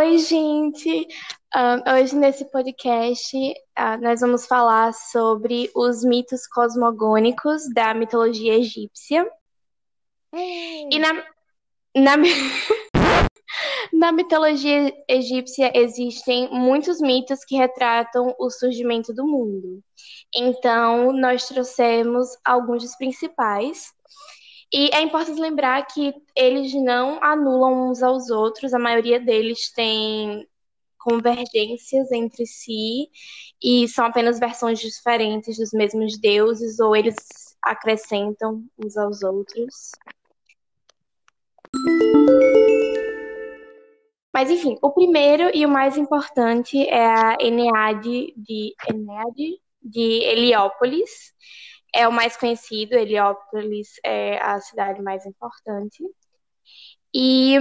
Oi, gente! Hoje nesse podcast uh, nós vamos falar sobre os mitos cosmogônicos da mitologia egípcia. E na, na, na mitologia egípcia existem muitos mitos que retratam o surgimento do mundo. Então, nós trouxemos alguns dos principais. E é importante lembrar que eles não anulam uns aos outros, a maioria deles tem convergências entre si e são apenas versões diferentes dos mesmos deuses, ou eles acrescentam uns aos outros. Mas enfim, o primeiro e o mais importante é a Eneade de Eneade de Heliópolis. É o mais conhecido, Heliópolis é a cidade mais importante. E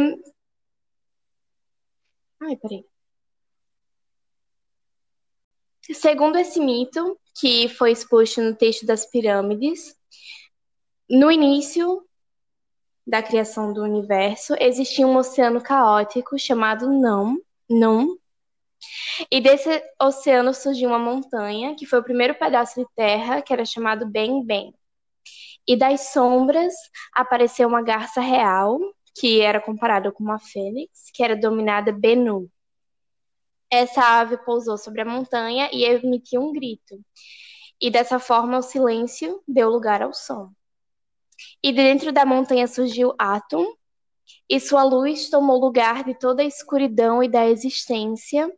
Ai, peraí. Segundo esse mito, que foi exposto no texto das pirâmides, no início da criação do universo, existia um oceano caótico chamado Não, Não. E desse oceano surgiu uma montanha, que foi o primeiro pedaço de terra, que era chamado Ben Ben. E das sombras apareceu uma garça real, que era comparada com uma fênix, que era dominada Benu. Essa ave pousou sobre a montanha e emitiu um grito. E dessa forma o silêncio deu lugar ao som. E dentro da montanha surgiu Atum, e sua luz tomou lugar de toda a escuridão e da existência.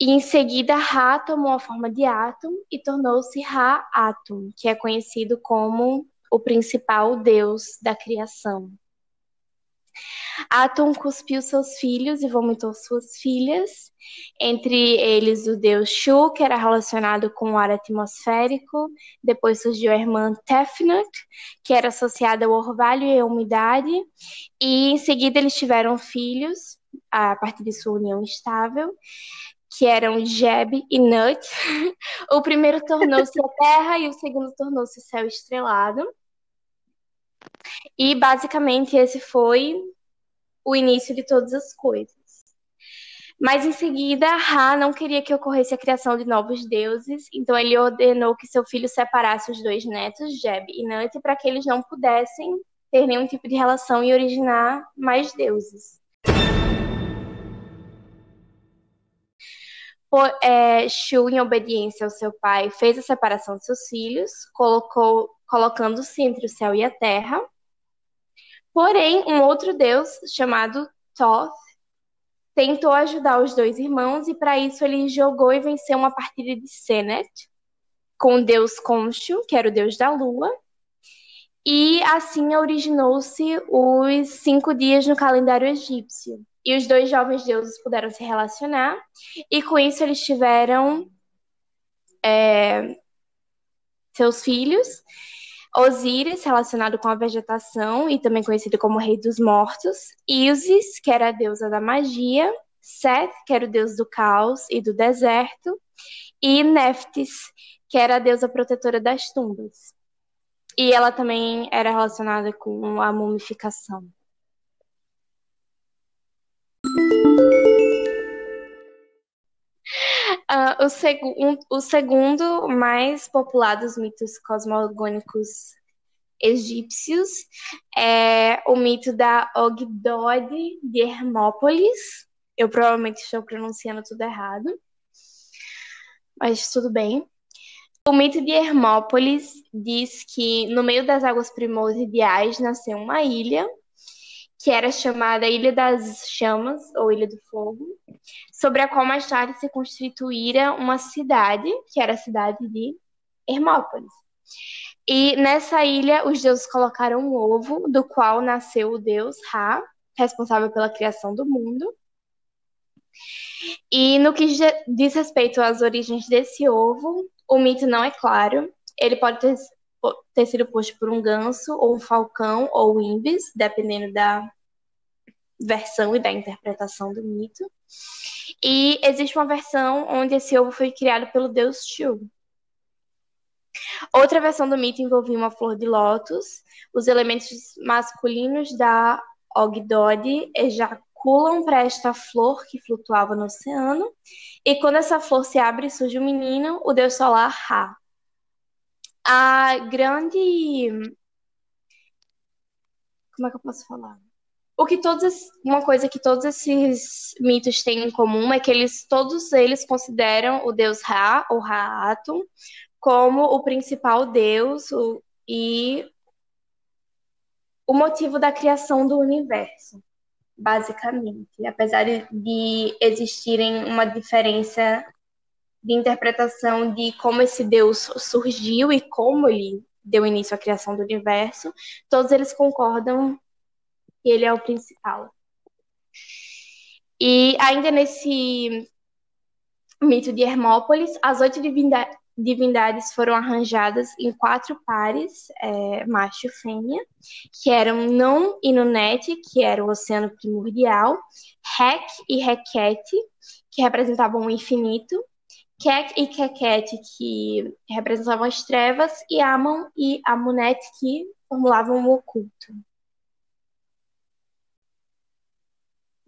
E em seguida Ra tomou a forma de Atum e tornou-se Ra-Atum, que é conhecido como o principal deus da criação. Atum cuspiu seus filhos e vomitou suas filhas, entre eles o deus Shu, que era relacionado com o ar atmosférico. Depois surgiu a irmã Tefnut, que era associada ao orvalho e à umidade. E em seguida eles tiveram filhos, a partir de sua união estável, que eram Jeb e Nut. o primeiro tornou-se a terra e o segundo tornou-se o céu estrelado. E basicamente esse foi o início de todas as coisas. Mas em seguida, Ra não queria que ocorresse a criação de novos deuses, então ele ordenou que seu filho separasse os dois netos, Jeb e Nut, para que eles não pudessem ter nenhum tipo de relação e originar mais deuses. Por, é, Shu, em obediência ao seu pai, fez a separação de seus filhos, colocou, colocando-se entre o céu e a terra, Porém, um outro deus chamado Thoth tentou ajudar os dois irmãos e para isso ele jogou e venceu uma partida de Senet com o deus Khonshu, que era o deus da lua. E assim originou-se os cinco dias no calendário egípcio. E os dois jovens deuses puderam se relacionar, e com isso eles tiveram é, seus filhos. Osíris, relacionado com a vegetação e também conhecido como Rei dos Mortos, Isis, que era a deusa da magia, Seth, que era o deus do caos e do deserto, e Neftis, que era a deusa protetora das tumbas. E ela também era relacionada com a mumificação. Uh, o, seg um, o, segundo mais popular dos mitos cosmogônicos egípcios é o mito da Ogdode de Hermópolis. Eu provavelmente estou pronunciando tudo errado, mas tudo bem. O mito de Hermópolis diz que no meio das águas primordiais nasceu uma ilha que era chamada Ilha das Chamas, ou Ilha do Fogo, sobre a qual mais tarde se constituíra uma cidade, que era a cidade de Hermópolis. E nessa ilha, os deuses colocaram um ovo, do qual nasceu o deus Ra, responsável pela criação do mundo. E no que diz respeito às origens desse ovo, o mito não é claro. Ele pode ter ter sido posto por um ganso, ou um falcão, ou um ibis, dependendo da versão e da interpretação do mito. E existe uma versão onde esse ovo foi criado pelo deus Shu. Outra versão do mito envolvia uma flor de lótus, os elementos masculinos da Ogdode circulam para esta flor que flutuava no oceano. E quando essa flor se abre, surge um menino, o deus solar Ra. A grande. Como é que eu posso falar? O que todos, uma coisa que todos esses mitos têm em comum é que eles, todos eles consideram o deus Ra, ou Raatum, como o principal deus o, e o motivo da criação do universo, basicamente. Apesar de existirem uma diferença de interpretação de como esse Deus surgiu e como ele deu início à criação do universo, todos eles concordam que ele é o principal. E ainda nesse mito de Hermópolis, as oito divindades foram arranjadas em quatro pares, é, macho e fêmea, que eram Non e Nunete, que era o oceano primordial, Hek e Hekete, que representavam o infinito, Kek e Kekete, que representavam as trevas, e Amon e Amunet, que formulavam o oculto.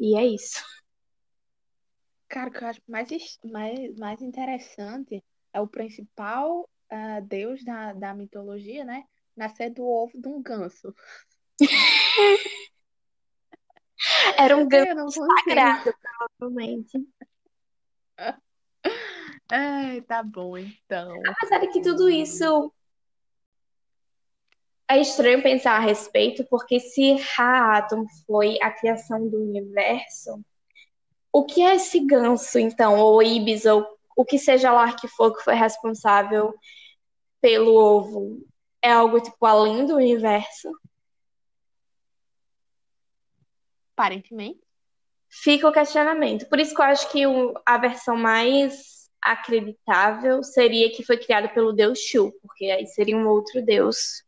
E é isso. Cara, o que eu acho mais, mais, mais interessante é o principal uh, deus da, da mitologia, né? Nascer do ovo de um ganso. Era um ganso sagrado, provavelmente. Ai, tá bom, então. Apesar de que tudo isso é estranho pensar a respeito, porque se Raatum foi a criação do universo, o que é esse ganso, então? Ou Ibis, ou o que seja lá que for que foi responsável pelo ovo? É algo, tipo, além do universo? Aparentemente. Fica o questionamento. Por isso que eu acho que a versão mais acreditável seria que foi criado pelo deus Shu, porque aí seria um outro deus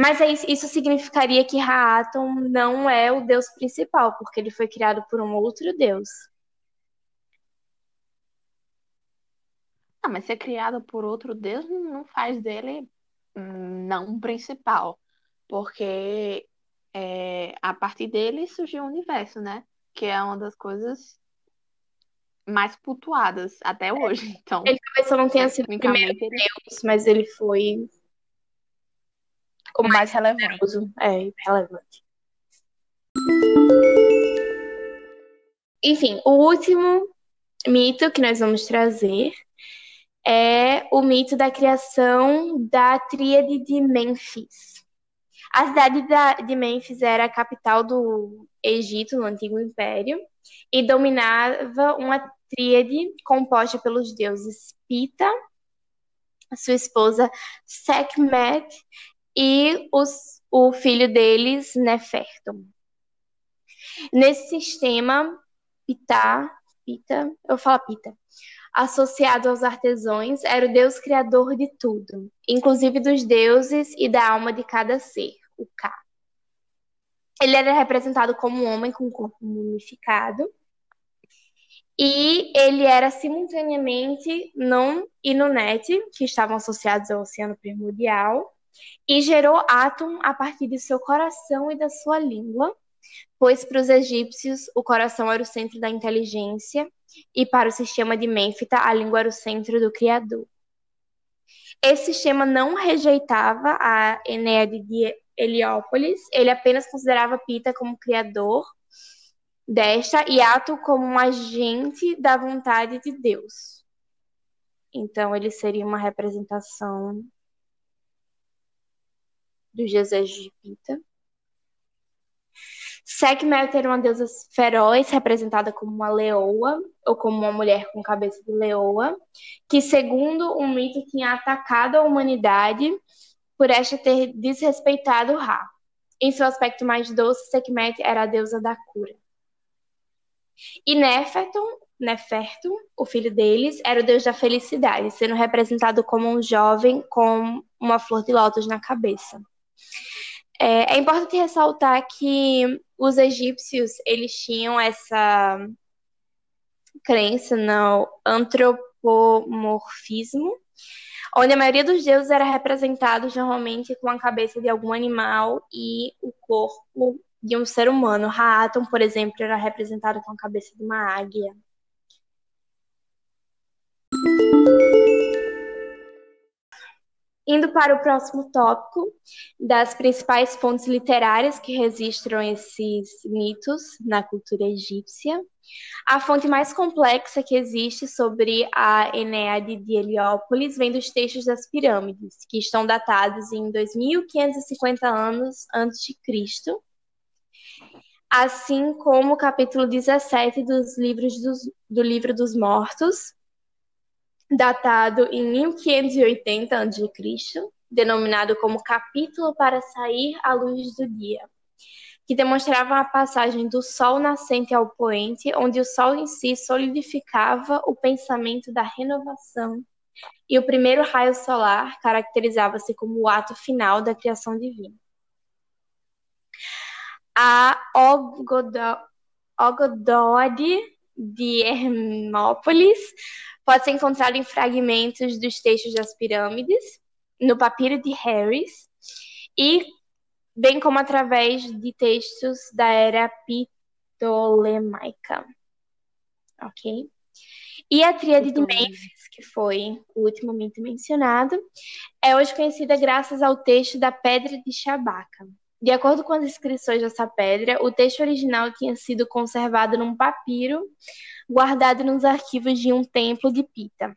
mas isso significaria que Raaton não é o deus principal, porque ele foi criado por um outro deus. Ah, mas ser criado por outro deus não faz dele hum, não principal, porque é, a partir dele surgiu o universo, né? Que é uma das coisas mais cultuadas até hoje. Então, ele talvez só não tenha sido o primeiro deus, mas ele foi como mais relevante. É, relevante. Enfim, o último mito que nós vamos trazer é o mito da criação da tríade de Mênfis. A cidade de Mênfis era a capital do Egito, no Antigo Império, e dominava uma tríade composta pelos deuses Pita, sua esposa Sekhmet e os, o filho deles, Nefertum. Nesse sistema, Pita, Pita, eu falo Pita, associado aos artesãos, era o deus criador de tudo, inclusive dos deuses e da alma de cada ser, o Ka. Ele era representado como um homem com um corpo mumificado, e ele era simultaneamente Non e Nunet, que estavam associados ao oceano primordial, e gerou Atum a partir de seu coração e da sua língua, pois para os egípcios o coração era o centro da inteligência e para o sistema de Mênfita a língua era o centro do Criador. Esse sistema não rejeitava a Enéade de Heliópolis, ele apenas considerava Pita como criador desta e Ato como um agente da vontade de Deus. Então ele seria uma representação dos deuses de Pita. Sekhmet era uma deusa feroz, representada como uma leoa, ou como uma mulher com cabeça de leoa, que, segundo um mito, tinha atacado a humanidade por esta ter desrespeitado Ra. Em seu aspecto mais doce, Sekhmet era a deusa da cura. E Nefertum, Nefertum, o filho deles, era o deus da felicidade, sendo representado como um jovem com uma flor de lótus na cabeça. É, é importante ressaltar que os egípcios eles tinham essa crença no antropomorfismo, onde a maioria dos deuses era representado normalmente com a cabeça de algum animal e o corpo de um ser humano. Raaton, por exemplo, era representado com a cabeça de uma águia. Indo para o próximo tópico, das principais fontes literárias que registram esses mitos na cultura egípcia. A fonte mais complexa que existe sobre a Enéade de Heliópolis vem dos textos das pirâmides, que estão datados em 2550 anos antes de Cristo, assim como o capítulo 17 dos livros dos, do Livro dos Mortos, datado em 1580 a.C., denominado como Capítulo para Sair à Luz do Dia, que demonstrava a passagem do sol nascente ao poente, onde o sol em si solidificava o pensamento da renovação, e o primeiro raio solar caracterizava-se como o ato final da criação divina. A Ogodode de Hermópolis pode ser encontrado em fragmentos dos textos das pirâmides, no papiro de Harris, e bem como através de textos da era ptolemaica. Ok? E a tríade de Mênfis, que foi o ultimamente mencionado, é hoje conhecida graças ao texto da Pedra de Chabaca. De acordo com as inscrições dessa pedra, o texto original tinha sido conservado num papiro guardado nos arquivos de um templo de Pita.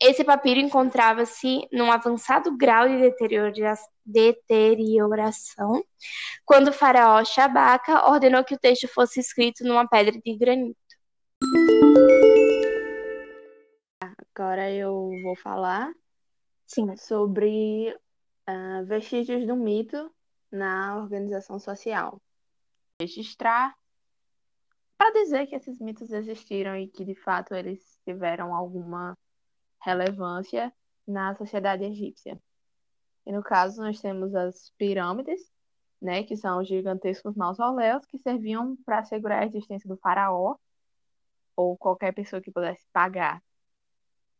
Esse papiro encontrava-se num avançado grau de deterioração quando o faraó Shabaka ordenou que o texto fosse escrito numa pedra de granito. Agora eu vou falar Sim. sobre uh, vestígios do mito na organização social. Registrar para dizer que esses mitos existiram e que de fato eles tiveram alguma relevância na sociedade egípcia. E no caso nós temos as pirâmides, né, que são os gigantescos mausoléus que serviam para assegurar a existência do faraó ou qualquer pessoa que pudesse pagar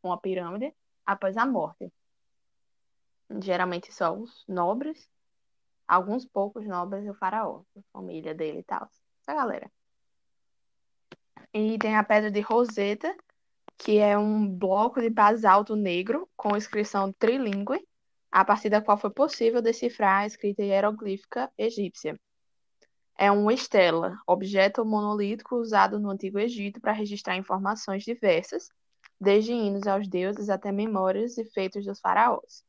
uma pirâmide após a morte. Geralmente só os nobres alguns poucos nobres e o faraó, a família dele e tal. Essa galera. E tem a pedra de Roseta, que é um bloco de basalto negro com inscrição trilingüe, a partir da qual foi possível decifrar a escrita hieroglífica egípcia. É uma estela, objeto monolítico usado no Antigo Egito para registrar informações diversas, desde hinos aos deuses até memórias e feitos dos faraós.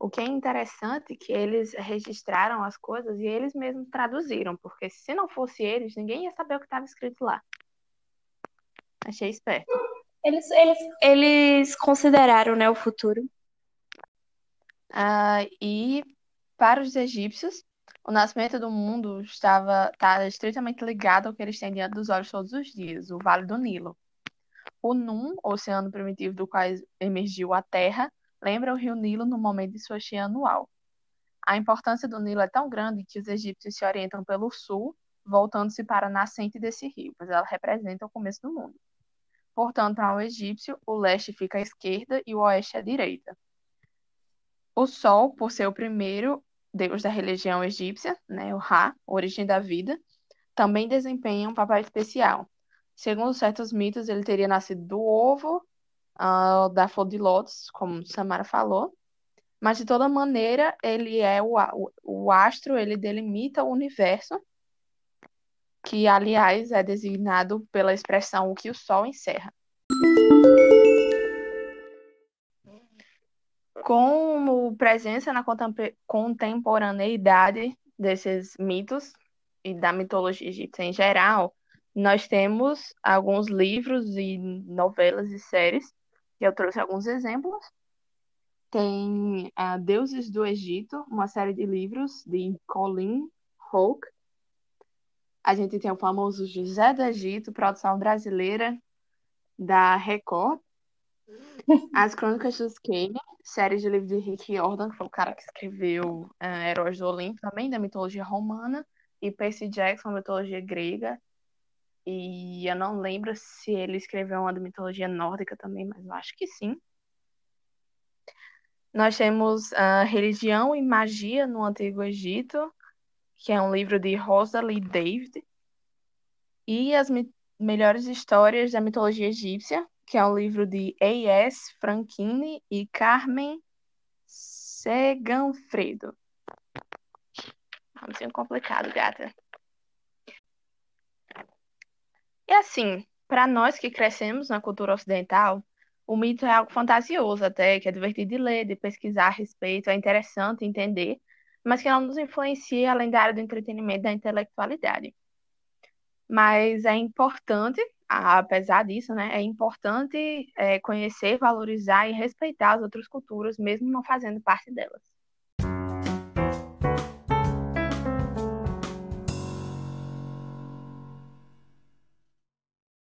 O que é interessante é que eles registraram as coisas e eles mesmos traduziram, porque se não fosse eles, ninguém ia saber o que estava escrito lá. Achei esperto. Eles, eles, eles consideraram né, o futuro. Ah, e para os egípcios, o nascimento do mundo estava tá estritamente ligado ao que eles têm diante dos olhos todos os dias, o Vale do Nilo. O Num, oceano primitivo do qual emergiu a Terra, lembra o rio Nilo no momento de sua cheia anual. A importância do Nilo é tão grande que os egípcios se orientam pelo sul, voltando-se para a nascente desse rio, pois ela representa o começo do mundo. Portanto, ao egípcio, o leste fica à esquerda e o oeste à direita. O Sol, por ser o primeiro deus da religião egípcia, né, o Ra, origem da vida, também desempenha um papel especial. Segundo certos mitos, ele teria nascido do ovo uh, da flor de lótus, como Samara falou. Mas, de toda maneira, ele é o, o, o astro, ele delimita o universo, que, aliás, é designado pela expressão o que o Sol encerra. Como presença na contemporaneidade desses mitos e da mitologia egípcia em geral, nós temos alguns livros e novelas e séries eu trouxe alguns exemplos. Tem uh, Deuses do Egito, uma série de livros de Colin Hawke. A gente tem o famoso José do Egito, produção brasileira da Record. As Crônicas dos Kenya, série de livros de Rick Jordan, que foi o cara que escreveu uh, Heróis do Olimpo, também da mitologia romana, e Percy Jackson, mitologia grega. E eu não lembro se ele escreveu uma de mitologia nórdica também, mas eu acho que sim. Nós temos a religião e magia no Antigo Egito, que é um livro de Rosalie David, e As Melhores Histórias da Mitologia Egípcia, que é um livro de A.S. Franchini e Carmen Seganfredo. Nomezinho complicado, gata. E assim, para nós que crescemos na cultura ocidental, o mito é algo fantasioso até, que é divertido de ler, de pesquisar a respeito, é interessante entender, mas que não nos influencia além da área do entretenimento e da intelectualidade. Mas é importante, apesar disso, né, é importante é, conhecer, valorizar e respeitar as outras culturas, mesmo não fazendo parte delas.